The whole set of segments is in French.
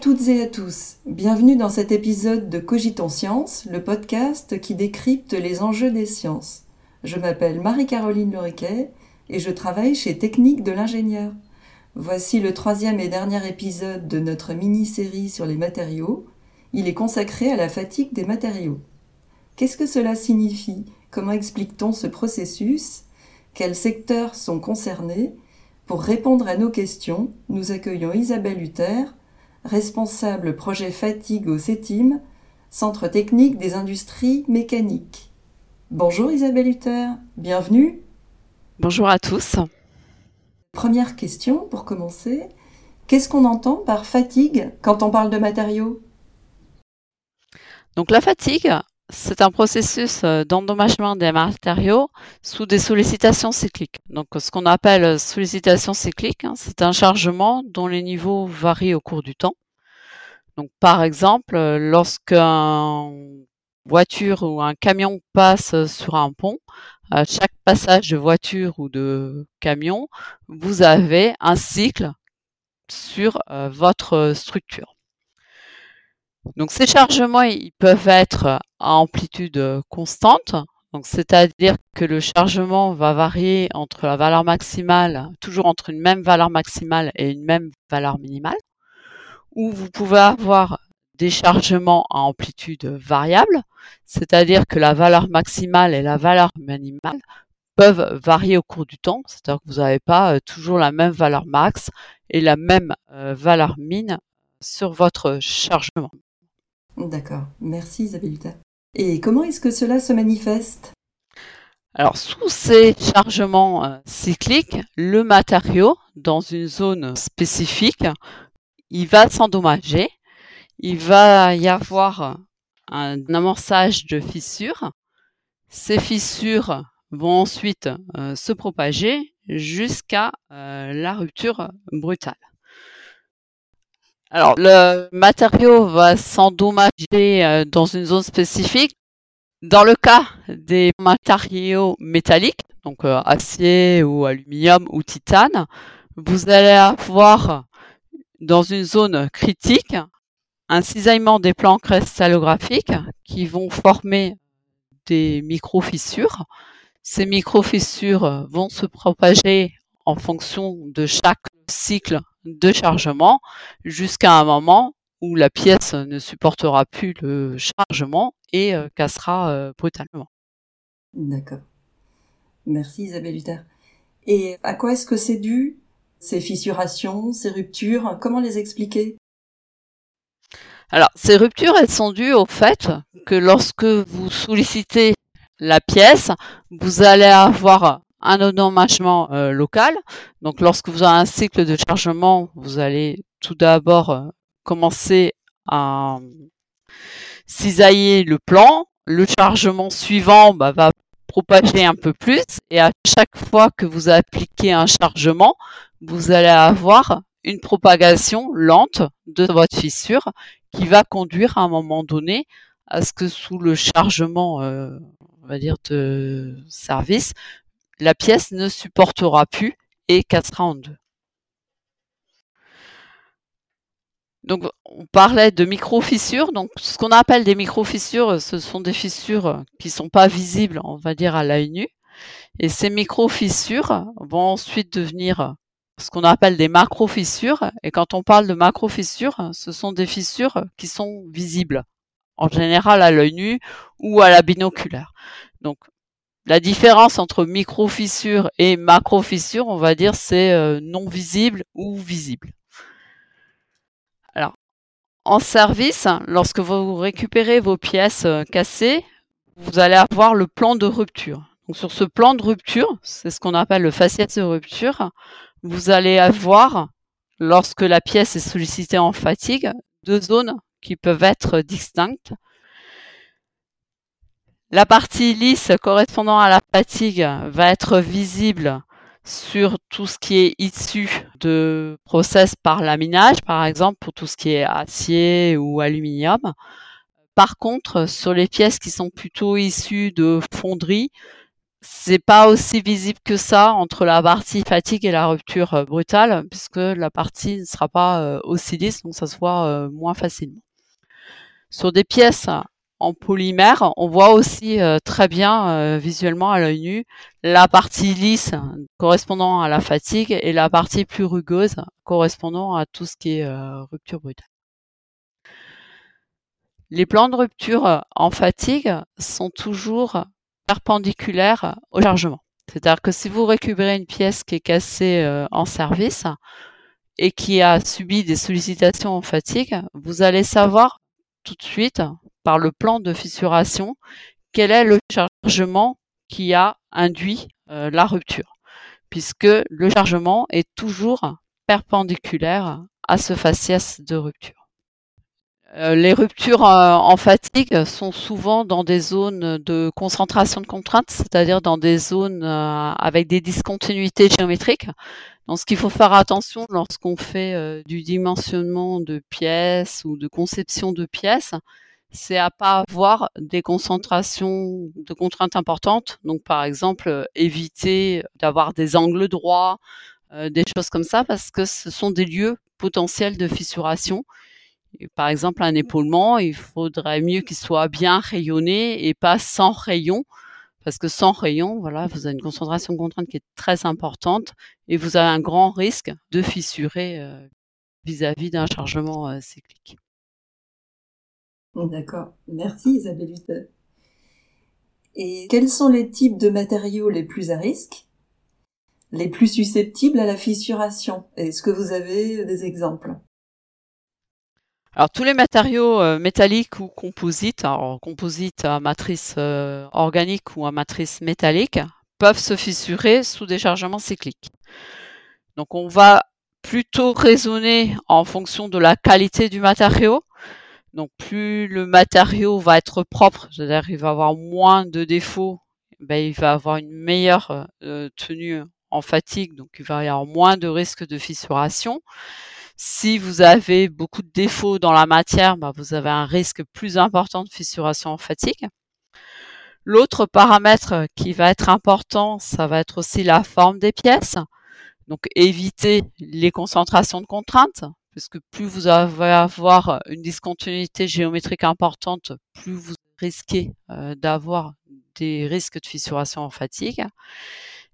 toutes et à tous. Bienvenue dans cet épisode de Cogitons Science, le podcast qui décrypte les enjeux des sciences. Je m'appelle Marie-Caroline Loriquet et je travaille chez Technique de l'ingénieur. Voici le troisième et dernier épisode de notre mini-série sur les matériaux. Il est consacré à la fatigue des matériaux. Qu'est-ce que cela signifie? Comment explique-t-on ce processus? Quels secteurs sont concernés? Pour répondre à nos questions, nous accueillons Isabelle Hutter, responsable projet fatigue au CETIM, Centre technique des industries mécaniques. Bonjour Isabelle Hutter, bienvenue. Bonjour à tous. Première question pour commencer. Qu'est-ce qu'on entend par fatigue quand on parle de matériaux? Donc la fatigue, c'est un processus euh, d'endommagement des matériaux sous des sollicitations cycliques. Donc ce qu'on appelle sollicitation cyclique, hein, c'est un chargement dont les niveaux varient au cours du temps. Donc par exemple, lorsqu'une voiture ou un camion passe sur un pont, à chaque passage de voiture ou de camion, vous avez un cycle sur euh, votre structure. Donc ces chargements, ils peuvent être à amplitude constante, donc c'est-à-dire que le chargement va varier entre la valeur maximale, toujours entre une même valeur maximale et une même valeur minimale, ou vous pouvez avoir des chargements à amplitude variable, c'est-à-dire que la valeur maximale et la valeur minimale peuvent varier au cours du temps, c'est-à-dire que vous n'avez pas euh, toujours la même valeur max et la même euh, valeur min sur votre chargement. D'accord, merci Isabelle. Et comment est-ce que cela se manifeste? Alors, sous ces chargements euh, cycliques, le matériau, dans une zone spécifique, il va s'endommager il va y avoir un amorçage de fissures. Ces fissures vont ensuite euh, se propager jusqu'à euh, la rupture brutale. Alors, le matériau va s'endommager euh, dans une zone spécifique. Dans le cas des matériaux métalliques, donc acier ou aluminium ou titane, vous allez avoir dans une zone critique un cisaillement des plans cristallographiques qui vont former des micro-fissures. Ces micro-fissures vont se propager en fonction de chaque cycle de chargement jusqu'à un moment où la pièce ne supportera plus le chargement et euh, cassera euh, brutalement. D'accord. Merci Isabelle Luther. Et à quoi est-ce que c'est dû ces fissurations, ces ruptures? Comment les expliquer? Alors, ces ruptures, elles sont dues au fait que lorsque vous sollicitez la pièce, vous allez avoir un endommagement euh, local. Donc, lorsque vous avez un cycle de chargement, vous allez tout d'abord euh, commencer à cisailler le plan. Le chargement suivant bah, va propager un peu plus et à chaque fois que vous appliquez un chargement, vous allez avoir une propagation lente de votre fissure qui va conduire à un moment donné à ce que sous le chargement, euh, on va dire, de service, la pièce ne supportera plus et cassera en deux. Donc, on parlait de micro-fissures. Donc, ce qu'on appelle des micro-fissures, ce sont des fissures qui sont pas visibles, on va dire, à l'œil nu. Et ces micro-fissures vont ensuite devenir ce qu'on appelle des macro-fissures. Et quand on parle de macro-fissures, ce sont des fissures qui sont visibles, en général à l'œil nu ou à la binoculaire. Donc, la différence entre micro-fissures et macro-fissures, on va dire, c'est euh, non visible ou visible. Alors, en service, lorsque vous récupérez vos pièces euh, cassées, vous allez avoir le plan de rupture. Donc, sur ce plan de rupture, c'est ce qu'on appelle le faciès de rupture, vous allez avoir, lorsque la pièce est sollicitée en fatigue, deux zones qui peuvent être distinctes. La partie lisse correspondant à la fatigue va être visible sur tout ce qui est issu de process par laminage, par exemple pour tout ce qui est acier ou aluminium. Par contre, sur les pièces qui sont plutôt issues de fonderie, c'est pas aussi visible que ça entre la partie fatigue et la rupture euh, brutale, puisque la partie ne sera pas euh, aussi lisse, donc ça se voit euh, moins facilement. Sur des pièces en polymère, on voit aussi très bien visuellement à l'œil nu la partie lisse correspondant à la fatigue et la partie plus rugueuse correspondant à tout ce qui est rupture brutale. Les plans de rupture en fatigue sont toujours perpendiculaire au chargement. C'est-à-dire que si vous récupérez une pièce qui est cassée euh, en service et qui a subi des sollicitations en fatigue, vous allez savoir tout de suite par le plan de fissuration quel est le chargement qui a induit euh, la rupture, puisque le chargement est toujours perpendiculaire à ce faciès de rupture. Euh, les ruptures euh, en fatigue sont souvent dans des zones de concentration de contraintes, c'est-à-dire dans des zones avec des discontinuités géométriques. Donc, ce qu'il faut faire attention lorsqu'on fait du dimensionnement de pièces ou de conception de pièces, c'est à pas avoir des concentrations de contraintes importantes. Donc, par exemple, éviter d'avoir des angles droits, des choses comme ça, parce que ce sont des lieux potentiels de fissuration par exemple, un épaulement, il faudrait mieux qu'il soit bien rayonné et pas sans rayon. Parce que sans rayon, voilà, vous avez une concentration contrainte qui est très importante et vous avez un grand risque de fissurer euh, vis-à-vis d'un chargement euh, cyclique. D'accord. Merci Isabelle Et quels sont les types de matériaux les plus à risque Les plus susceptibles à la fissuration? Est-ce que vous avez des exemples? Alors tous les matériaux euh, métalliques ou composites, alors composites à matrice euh, organique ou à matrice métallique, peuvent se fissurer sous déchargement cyclique. Donc on va plutôt raisonner en fonction de la qualité du matériau. Donc plus le matériau va être propre, c'est-à-dire il va avoir moins de défauts, ben, il va avoir une meilleure euh, tenue en fatigue, donc il va y avoir moins de risques de fissuration. Si vous avez beaucoup de défauts dans la matière, bah, vous avez un risque plus important de fissuration en fatigue. L'autre paramètre qui va être important, ça va être aussi la forme des pièces. Donc éviter les concentrations de contraintes, puisque plus vous allez avoir une discontinuité géométrique importante, plus vous risquez euh, d'avoir des risques de fissuration en fatigue.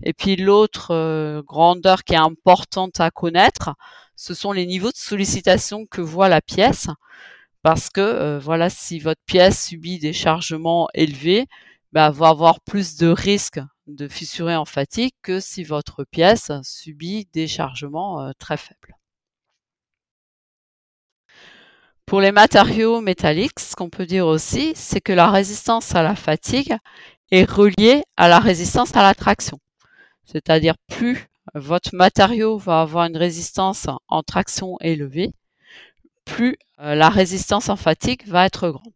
Et puis l'autre euh, grandeur qui est importante à connaître, ce sont les niveaux de sollicitation que voit la pièce. Parce que euh, voilà, si votre pièce subit des chargements élevés, bah, va avoir plus de risques de fissurer en fatigue que si votre pièce subit des chargements très faibles. Pour les matériaux métalliques, ce qu'on peut dire aussi, c'est que la résistance à la fatigue est reliée à la résistance à la traction. C'est-à-dire plus votre matériau va avoir une résistance en traction élevée, plus euh, la résistance en fatigue va être grande.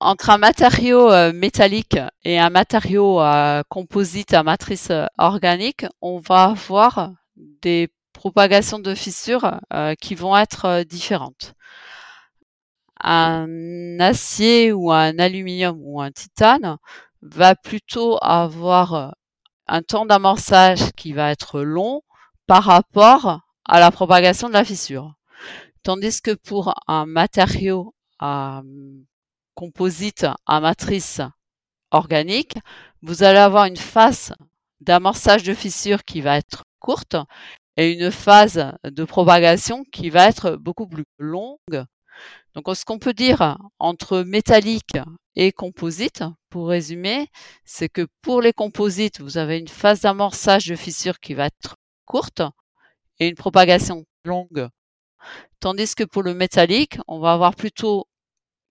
Entre un matériau euh, métallique et un matériau euh, composite à matrice organique, on va avoir des propagations de fissures qui vont être différentes. Un acier ou un aluminium ou un titane va plutôt avoir un temps d'amorçage qui va être long par rapport à la propagation de la fissure. Tandis que pour un matériau à composite à matrice organique, vous allez avoir une phase d'amorçage de fissure qui va être courte et une phase de propagation qui va être beaucoup plus longue. Donc, ce qu'on peut dire entre métallique et composite, pour résumer, c'est que pour les composites, vous avez une phase d'amorçage de fissure qui va être courte et une propagation longue. Tandis que pour le métallique, on va avoir plutôt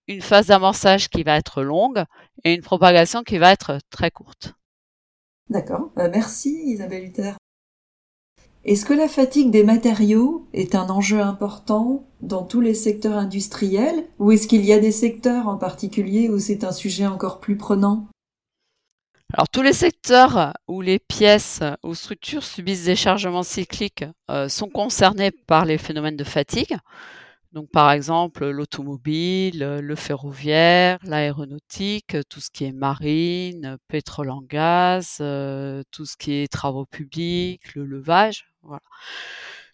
une phase d'amorçage qui va être longue et une propagation qui va être très courte. D'accord. Euh, merci Isabelle Luther. Est-ce que la fatigue des matériaux est un enjeu important dans tous les secteurs industriels ou est-ce qu'il y a des secteurs en particulier où c'est un sujet encore plus prenant? Alors tous les secteurs où les pièces ou structures subissent des chargements cycliques euh, sont concernés par les phénomènes de fatigue. Donc par exemple l'automobile, le ferroviaire, l'aéronautique, tout ce qui est marine, pétrole en gaz, tout ce qui est travaux publics, le levage, voilà.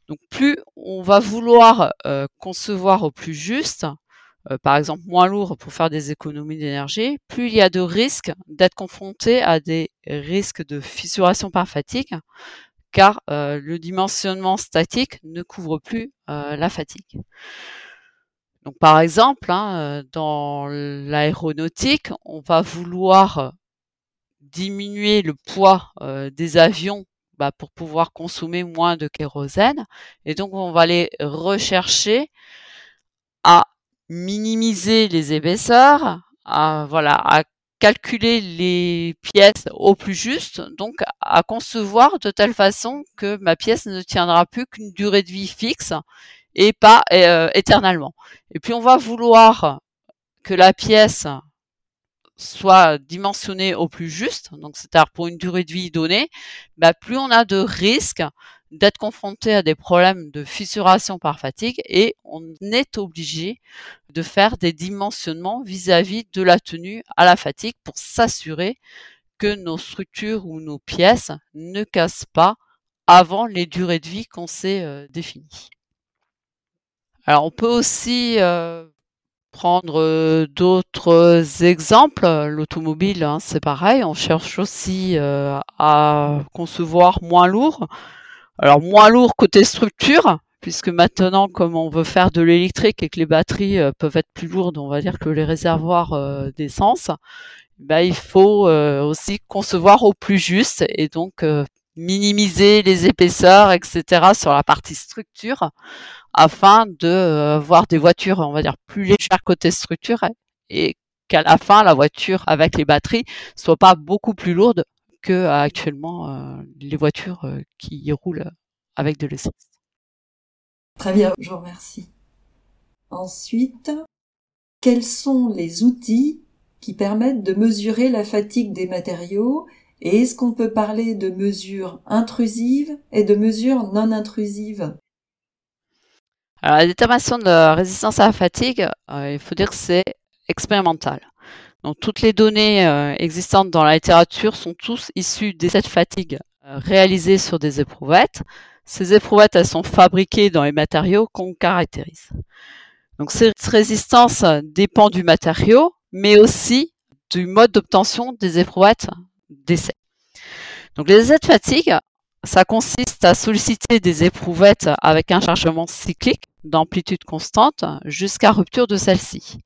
Donc plus on va vouloir concevoir au plus juste, par exemple moins lourd pour faire des économies d'énergie, plus il y a de risques d'être confronté à des risques de fissuration par fatigue, car le dimensionnement statique ne couvre plus la fatigue. Donc par exemple, hein, dans l'aéronautique, on va vouloir diminuer le poids des avions bah, pour pouvoir consommer moins de kérosène. Et donc, on va aller rechercher à minimiser les épaisseurs, à, voilà, à calculer les pièces au plus juste, donc à concevoir de telle façon que ma pièce ne tiendra plus qu'une durée de vie fixe et pas euh, éternellement. Et puis on va vouloir que la pièce soit dimensionné au plus juste, donc c'est-à-dire pour une durée de vie donnée, bah, plus on a de risques d'être confronté à des problèmes de fissuration par fatigue et on est obligé de faire des dimensionnements vis-à-vis de la tenue à la fatigue pour s'assurer que nos structures ou nos pièces ne cassent pas avant les durées de vie qu'on s'est euh, définies. Alors on peut aussi euh, prendre euh, d'autres exemples. L'automobile, hein, c'est pareil. On cherche aussi euh, à concevoir moins lourd. Alors moins lourd côté structure, puisque maintenant, comme on veut faire de l'électrique et que les batteries euh, peuvent être plus lourdes, on va dire que les réservoirs d'essence, bah, il faut aussi concevoir au plus juste et donc minimiser les épaisseurs, etc. sur la partie structure afin de euh, voir des voitures, on va dire, plus légères côté structure et qu'à la fin, la voiture avec les batteries soit pas beaucoup plus lourde que euh, actuellement euh, les voitures qui roulent avec de l'essence. Très bien, je vous remercie. Ensuite, quels sont les outils qui permettent de mesurer la fatigue des matériaux et est-ce qu'on peut parler de mesures intrusives et de mesures non intrusives? Alors, la détermination de résistance à la fatigue, euh, il faut dire que c'est expérimental. Donc, toutes les données euh, existantes dans la littérature sont tous issues des cette fatigue euh, réalisées sur des éprouvettes. Ces éprouvettes, elles sont fabriquées dans les matériaux qu'on caractérise. Donc, cette résistance dépend du matériau, mais aussi du mode d'obtention des éprouvettes d'essai. Donc, les essais de fatigue, ça consiste à solliciter des éprouvettes avec un chargement cyclique d'amplitude constante jusqu'à rupture de celle-ci.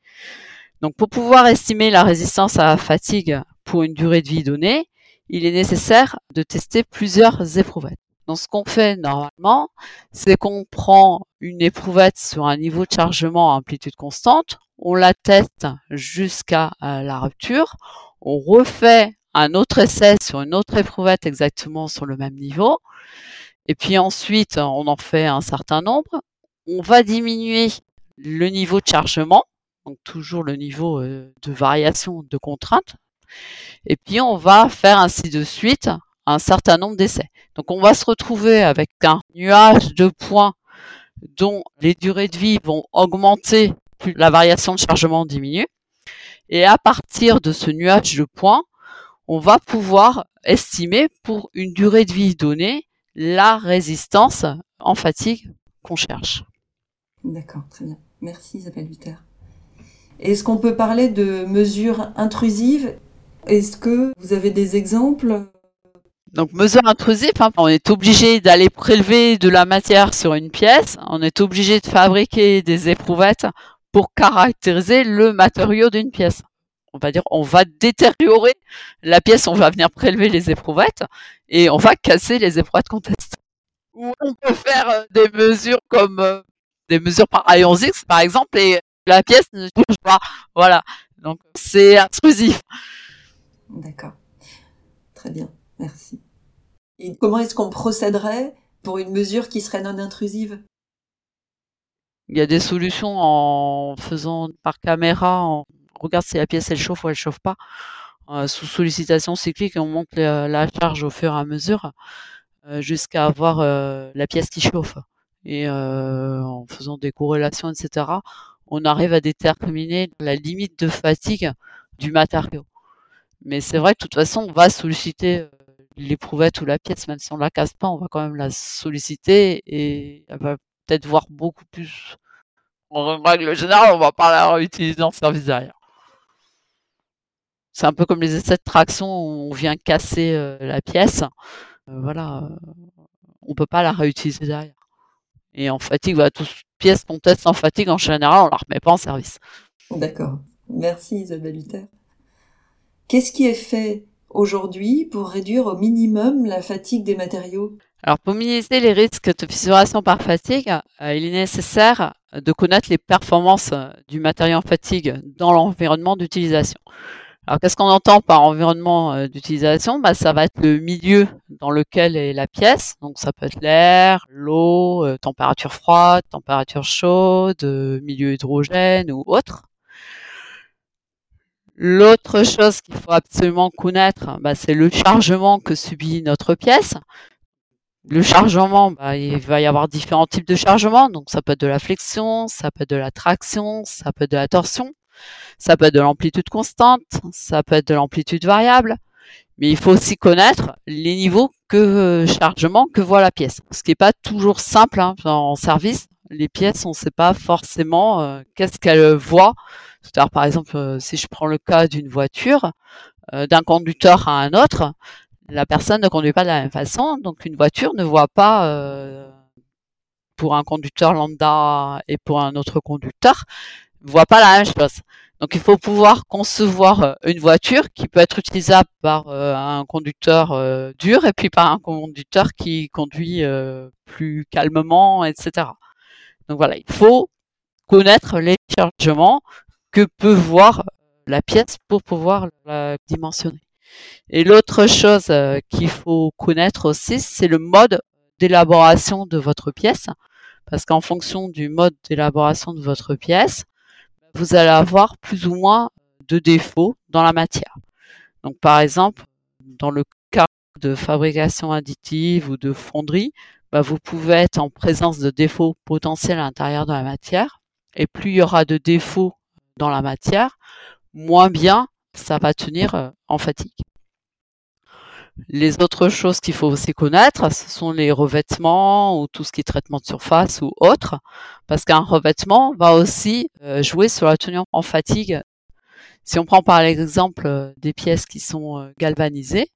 Donc pour pouvoir estimer la résistance à la fatigue pour une durée de vie donnée, il est nécessaire de tester plusieurs éprouvettes. Donc ce qu'on fait normalement, c'est qu'on prend une éprouvette sur un niveau de chargement à amplitude constante, on la teste jusqu'à euh, la rupture, on refait un autre essai sur une autre éprouvette exactement sur le même niveau, et puis ensuite on en fait un certain nombre, on va diminuer le niveau de chargement, donc toujours le niveau euh, de variation de contrainte, et puis on va faire ainsi de suite un certain nombre d'essais. Donc on va se retrouver avec un nuage de points dont les durées de vie vont augmenter plus la variation de chargement diminue. Et à partir de ce nuage de points, on va pouvoir estimer pour une durée de vie donnée la résistance en fatigue qu'on cherche. D'accord, très bien. Merci Isabelle Viter. Est-ce qu'on peut parler de mesures intrusives? Est-ce que vous avez des exemples? Donc mesures intrusives, hein, on est obligé d'aller prélever de la matière sur une pièce, on est obligé de fabriquer des éprouvettes pour caractériser le matériau d'une pièce. On va dire, on va détériorer la pièce, on va venir prélever les éprouvettes et on va casser les éprouvettes qu'on teste. Ou on peut faire euh, des mesures comme euh, des mesures par rayons X, par exemple, et la pièce ne bouge pas. Voilà. Donc, c'est intrusif. D'accord. Très bien. Merci. Et comment est-ce qu'on procéderait pour une mesure qui serait non intrusive? Il y a des solutions en faisant par caméra, on regarde si la pièce elle chauffe ou elle chauffe pas. Euh, sous sollicitation cyclique, on monte la charge au fur et à mesure euh, jusqu'à avoir euh, la pièce qui chauffe. Et en faisant des corrélations, etc., on arrive à déterminer la limite de fatigue du matériau. Mais c'est vrai que de toute façon, on va solliciter l'éprouvette ou la pièce, même si on la casse pas, on va quand même la solliciter et elle va peut-être voir beaucoup plus. En règle générale, on va pas la réutiliser en service derrière. C'est un peu comme les essais de traction où on vient casser euh, la pièce. Euh, voilà, euh, on peut pas la réutiliser derrière. Et en fatigue, voilà, toute pièce qu'on teste en fatigue, en général, on la remet pas en service. D'accord. Merci Isabelle Luther. Qu'est-ce qui est fait aujourd'hui pour réduire au minimum la fatigue des matériaux? Alors pour minimiser les risques de fissuration par fatigue, il est nécessaire de connaître les performances du matériau en fatigue dans l'environnement d'utilisation. Alors, qu'est-ce qu'on entend par environnement euh, d'utilisation? Bah, Ça va être le milieu dans lequel est la pièce. Donc, ça peut être l'air, l'eau, euh, température froide, température chaude, euh, milieu hydrogène ou autre. L'autre chose qu'il faut absolument connaître, bah, c'est le chargement que subit notre pièce. Le chargement, bah, il va y avoir différents types de chargement. Donc, ça peut être de la flexion, ça peut être de la traction, ça peut être de la torsion. Ça peut être de l'amplitude constante, ça peut être de l'amplitude variable, mais il faut aussi connaître les niveaux que euh, chargement que voit la pièce. Ce qui n'est pas toujours simple hein, en service. Les pièces, on ne sait pas forcément euh, qu'est-ce qu'elles voient. C'est-à-dire, par exemple, euh, si je prends le cas d'une voiture, d'un conducteur à un autre, la personne ne conduit pas de la même façon. Donc, une voiture ne voit pas pour un conducteur lambda et pour un autre conducteur voit pas la même chose. Donc il faut pouvoir concevoir euh, une voiture qui peut être utilisable par euh, un conducteur euh, dur et puis par un conducteur qui conduit plus calmement, etc. Donc voilà, il faut connaître les chargements que peut voir la pièce pour pouvoir la dimensionner. Et l'autre chose qu'il faut connaître aussi, c'est le mode d'élaboration de votre pièce. Parce qu'en fonction du mode d'élaboration de votre pièce, vous allez avoir plus ou moins de défauts dans la matière. Donc par exemple, dans le cas de fabrication additive ou de fonderie, bah, vous pouvez être en présence de défauts potentiels à l'intérieur de la matière. Et plus il y aura de défauts dans la matière, moins bien ça va tenir euh, en fatigue. Les autres choses qu'il faut aussi connaître, ce sont les revêtements ou tout ce qui est traitement de surface ou autre, parce qu'un revêtement va aussi euh, jouer sur la tenue en fatigue. Si on prend par l'exemple euh, des pièces qui sont euh, galvanisées,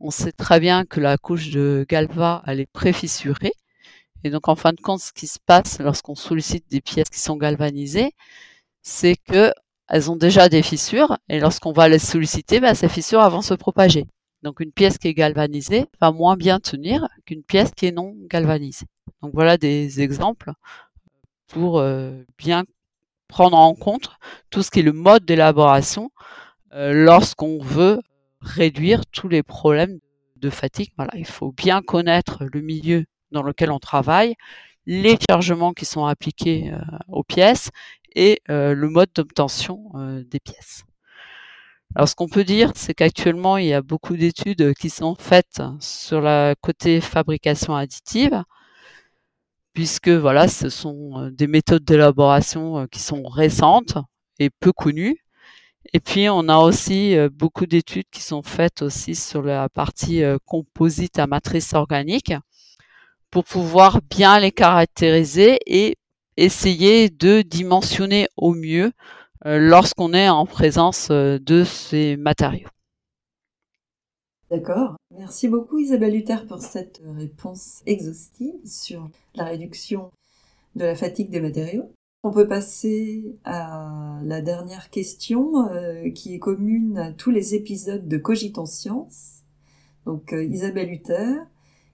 on sait très bien que la couche de galva, elle est préfissurée. Et donc, en fin de compte, ce qui se passe lorsqu'on sollicite des pièces qui sont galvanisées, c'est que elles ont déjà des fissures, et lorsqu'on va les solliciter, bah, ces fissures vont se propager. Donc une pièce qui est galvanisée va moins bien tenir qu'une pièce qui est non galvanisée. Donc voilà des exemples pour euh, bien prendre en compte tout ce qui est le mode d'élaboration euh, lorsqu'on veut réduire tous les problèmes de fatigue. Il faut bien connaître le milieu dans lequel on travaille, les chargements qui sont appliqués euh, aux pièces et le mode d'obtention des pièces. Alors, ce qu'on peut dire, c'est qu'actuellement, il y a beaucoup d'études qui sont faites sur la côté fabrication additive, puisque voilà, ce sont euh, des méthodes d'élaboration euh, qui sont récentes et peu connues. Et puis, on a aussi euh, beaucoup d'études qui sont faites aussi sur la partie composite à matrice organique pour pouvoir bien les caractériser et essayer de dimensionner au mieux lorsqu'on est en présence euh, de ces matériaux. D'accord. Merci beaucoup Isabelle Luther pour cette réponse exhaustive sur la réduction de la fatigue des matériaux. On peut passer à la dernière question euh, qui est commune à tous les épisodes de Cogitons Science. Donc Isabelle Luther,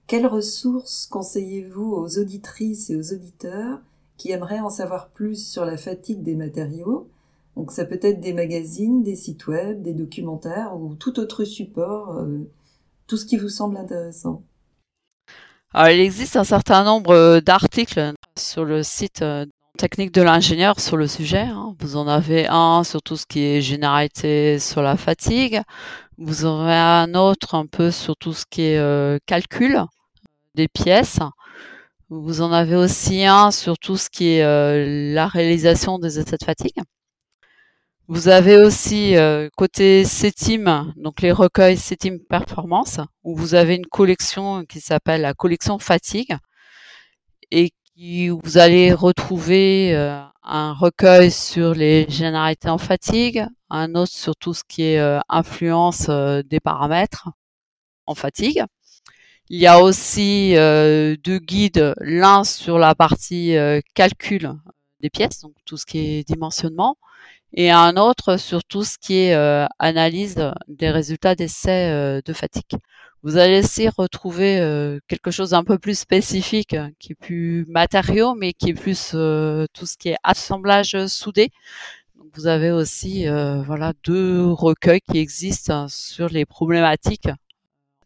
quelles ressources conseillez-vous aux auditrices et aux auditeurs qui aimeraient en savoir plus sur la fatigue des matériaux donc ça peut être des magazines, des sites web, des documentaires ou tout autre support, euh, tout ce qui vous semble intéressant. Alors, il existe un certain nombre euh, d'articles sur le site euh, technique de l'ingénieur sur le sujet. Hein. Vous en avez un sur tout ce qui est généralité sur la fatigue. Vous aurez un autre un peu sur tout ce qui est calcul des pièces. Vous en avez aussi un sur tout ce qui est la réalisation des états de fatigue. Vous avez aussi euh, côté CETIM, donc les recueils CETIM Performance, où vous avez une collection qui s'appelle la collection Fatigue et qui vous allez retrouver euh, un recueil sur les généralités en fatigue, un autre sur tout ce qui est euh, influence des paramètres en fatigue. Il y a aussi deux guides, l'un sur la partie calcul des pièces, donc tout ce qui est dimensionnement, et un autre sur tout ce qui est euh, analyse des résultats d'essais euh, de fatigue. Vous allez aussi retrouver euh, quelque chose d'un peu plus spécifique, qui est plus matériaux, mais qui est plus tout ce qui est assemblage soudé. Vous avez aussi voilà deux recueils qui existent sur les problématiques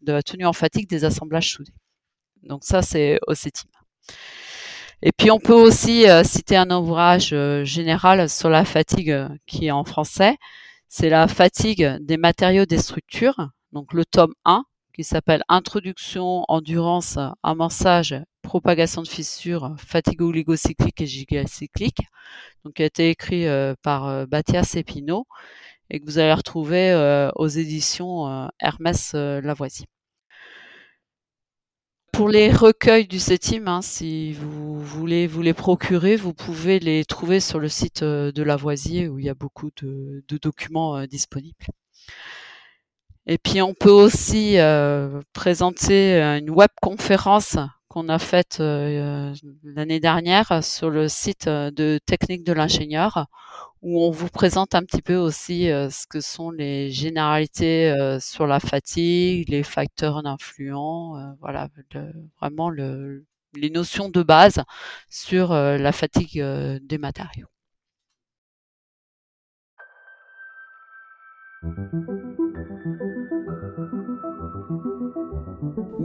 de la tenue en fatigue des assemblages soudés. Donc ça c'est au CETIM. Et puis on peut aussi euh, citer un ouvrage euh, général sur la fatigue euh, qui est en français. C'est la fatigue des matériaux des structures, donc le tome 1 qui s'appelle Introduction, endurance, amorçage, propagation de fissures, fatigue oligocyclique et gigacyclique, donc qui a été écrit par Mathias Epino et que vous allez retrouver aux éditions Hermès Lavoisier. Pour les recueils du CETIM, hein, si vous voulez vous les procurer, vous pouvez les trouver sur le site euh, de Lavoisier où il y a beaucoup de, documents euh, disponibles. Et puis on peut aussi euh, présenter une web conférence qu'on a faite l'année dernière sur le site de Technique de l'ingénieur où on vous présente un petit peu aussi euh, ce que sont les généralités euh, sur la fatigue, les facteurs influents, euh, voilà, vraiment les notions de base sur la fatigue des matériaux.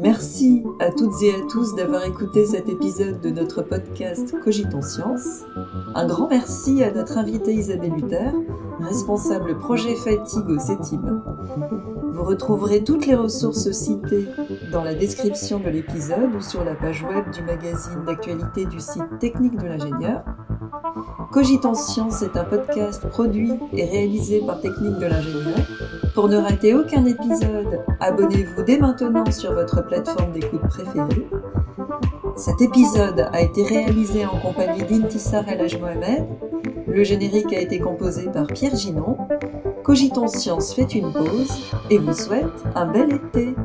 Merci à toutes et à tous d'avoir écouté cet épisode de notre podcast Cogitons Science. Un grand merci à notre invitée Isabelle Luther, responsable projet fatigue au CETIM. Vous retrouverez toutes les ressources citées dans la description de l'épisode ou sur la page web du magazine d'actualité du site Technique de l'ingénieur. Cogitons Science est un podcast produit et réalisé par Technique de l'ingénieur. Pour ne rater aucun épisode, abonnez-vous dès maintenant sur votre plateforme d'écoute préférée. Cet épisode a été réalisé en compagnie d'Intisar El Mohamed. Le générique a été composé par Pierre Ginon. Cogitons Science fait une pause et vous souhaite un bel été.